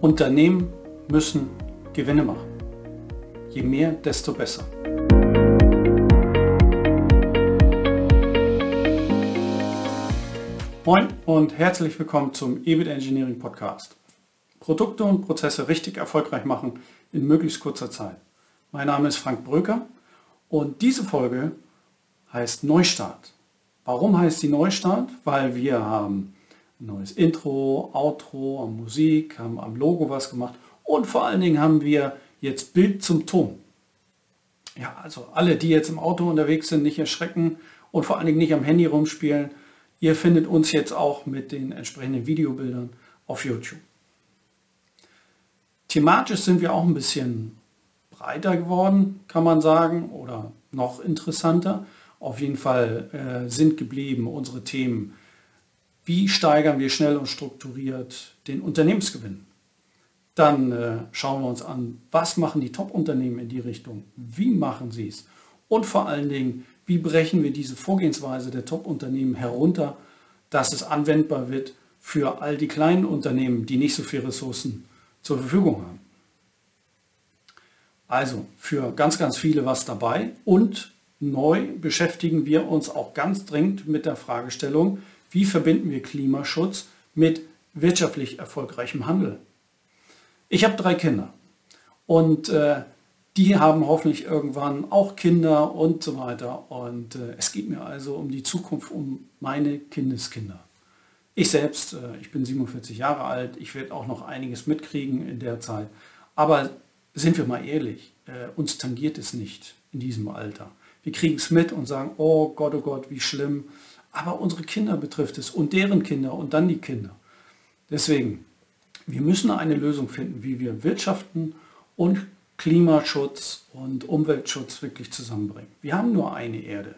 Unternehmen müssen Gewinne machen. Je mehr, desto besser. Moin und herzlich willkommen zum EBIT Engineering Podcast. Produkte und Prozesse richtig erfolgreich machen in möglichst kurzer Zeit. Mein Name ist Frank Bröker und diese Folge heißt Neustart. Warum heißt sie Neustart? Weil wir haben ein neues Intro, Outro, am Musik, haben am Logo was gemacht und vor allen Dingen haben wir jetzt Bild zum Ton. Ja, also alle, die jetzt im Auto unterwegs sind, nicht erschrecken und vor allen Dingen nicht am Handy rumspielen. Ihr findet uns jetzt auch mit den entsprechenden Videobildern auf YouTube. Thematisch sind wir auch ein bisschen breiter geworden, kann man sagen, oder noch interessanter. Auf jeden Fall äh, sind geblieben unsere Themen wie steigern wir schnell und strukturiert den Unternehmensgewinn? Dann äh, schauen wir uns an, was machen die Top-Unternehmen in die Richtung? Wie machen sie es? Und vor allen Dingen, wie brechen wir diese Vorgehensweise der Top-Unternehmen herunter, dass es anwendbar wird für all die kleinen Unternehmen, die nicht so viele Ressourcen zur Verfügung haben. Also für ganz, ganz viele was dabei und neu beschäftigen wir uns auch ganz dringend mit der Fragestellung, wie verbinden wir Klimaschutz mit wirtschaftlich erfolgreichem Handel? Ich habe drei Kinder und äh, die haben hoffentlich irgendwann auch Kinder und so weiter. Und äh, es geht mir also um die Zukunft, um meine Kindeskinder. Ich selbst, äh, ich bin 47 Jahre alt, ich werde auch noch einiges mitkriegen in der Zeit. Aber sind wir mal ehrlich, äh, uns tangiert es nicht in diesem Alter. Wir kriegen es mit und sagen, oh Gott, oh Gott, wie schlimm aber unsere Kinder betrifft es und deren Kinder und dann die Kinder. Deswegen, wir müssen eine Lösung finden, wie wir Wirtschaften und Klimaschutz und Umweltschutz wirklich zusammenbringen. Wir haben nur eine Erde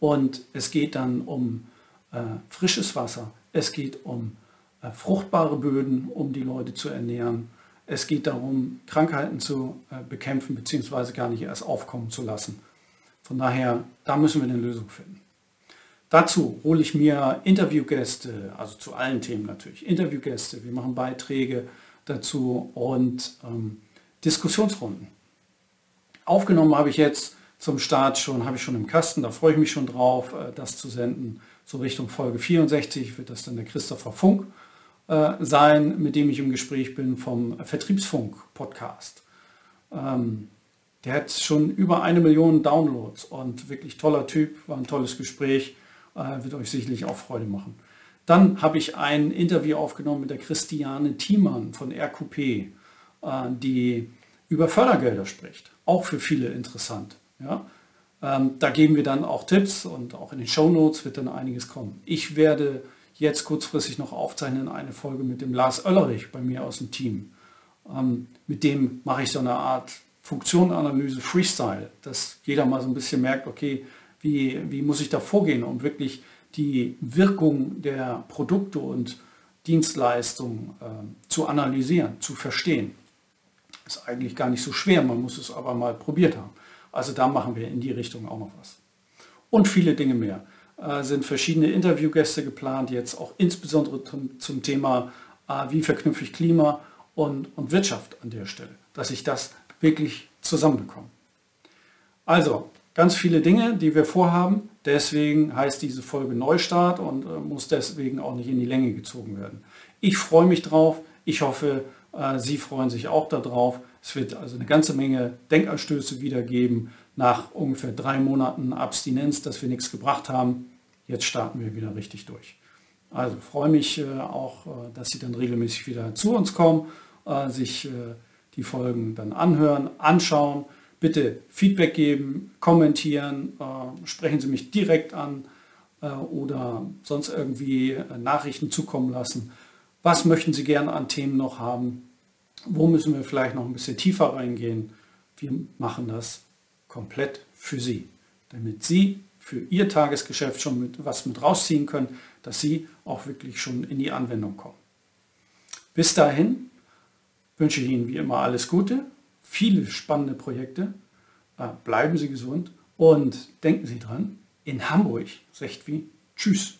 und es geht dann um äh, frisches Wasser, es geht um äh, fruchtbare Böden, um die Leute zu ernähren. Es geht darum, Krankheiten zu äh, bekämpfen bzw. gar nicht erst aufkommen zu lassen. Von daher, da müssen wir eine Lösung finden. Dazu hole ich mir Interviewgäste, also zu allen Themen natürlich, Interviewgäste, wir machen Beiträge dazu und ähm, Diskussionsrunden. Aufgenommen habe ich jetzt zum Start schon, habe ich schon im Kasten, da freue ich mich schon drauf, äh, das zu senden. So Richtung Folge 64 wird das dann der Christopher Funk äh, sein, mit dem ich im Gespräch bin vom Vertriebsfunk-Podcast. Ähm, der hat schon über eine Million Downloads und wirklich toller Typ, war ein tolles Gespräch. Äh, wird euch sicherlich auch Freude machen. Dann habe ich ein Interview aufgenommen mit der Christiane Thiemann von RQP, äh, die über Fördergelder spricht. Auch für viele interessant. Ja? Ähm, da geben wir dann auch Tipps und auch in den Show Notes wird dann einiges kommen. Ich werde jetzt kurzfristig noch aufzeichnen eine Folge mit dem Lars Oellerich bei mir aus dem Team. Ähm, mit dem mache ich so eine Art Funktionanalyse Freestyle, dass jeder mal so ein bisschen merkt, okay, wie, wie muss ich da vorgehen, um wirklich die Wirkung der Produkte und Dienstleistungen äh, zu analysieren, zu verstehen. Ist eigentlich gar nicht so schwer, man muss es aber mal probiert haben. Also da machen wir in die Richtung auch noch was. Und viele Dinge mehr. Äh, sind verschiedene Interviewgäste geplant, jetzt auch insbesondere zum, zum Thema, äh, wie verknüpfe ich Klima und, und Wirtschaft an der Stelle, dass ich das wirklich zusammenbekomme. Also, ganz viele Dinge, die wir vorhaben. Deswegen heißt diese Folge Neustart und äh, muss deswegen auch nicht in die Länge gezogen werden. Ich freue mich drauf. Ich hoffe, äh, Sie freuen sich auch darauf. Es wird also eine ganze Menge Denkanstöße wiedergeben nach ungefähr drei Monaten Abstinenz, dass wir nichts gebracht haben. Jetzt starten wir wieder richtig durch. Also freue mich äh, auch, äh, dass Sie dann regelmäßig wieder zu uns kommen, äh, sich die Folgen dann anhören, anschauen bitte Feedback geben, kommentieren, äh, sprechen Sie mich direkt an äh, oder sonst irgendwie äh, Nachrichten zukommen lassen. Was möchten Sie gerne an Themen noch haben? Wo müssen wir vielleicht noch ein bisschen tiefer reingehen? Wir machen das komplett für Sie, damit Sie für Ihr Tagesgeschäft schon mit, was mit rausziehen können, dass Sie auch wirklich schon in die Anwendung kommen. Bis dahin wünsche ich Ihnen wie immer alles Gute viele spannende Projekte. Äh, bleiben Sie gesund und denken Sie dran, in Hamburg, recht wie, tschüss.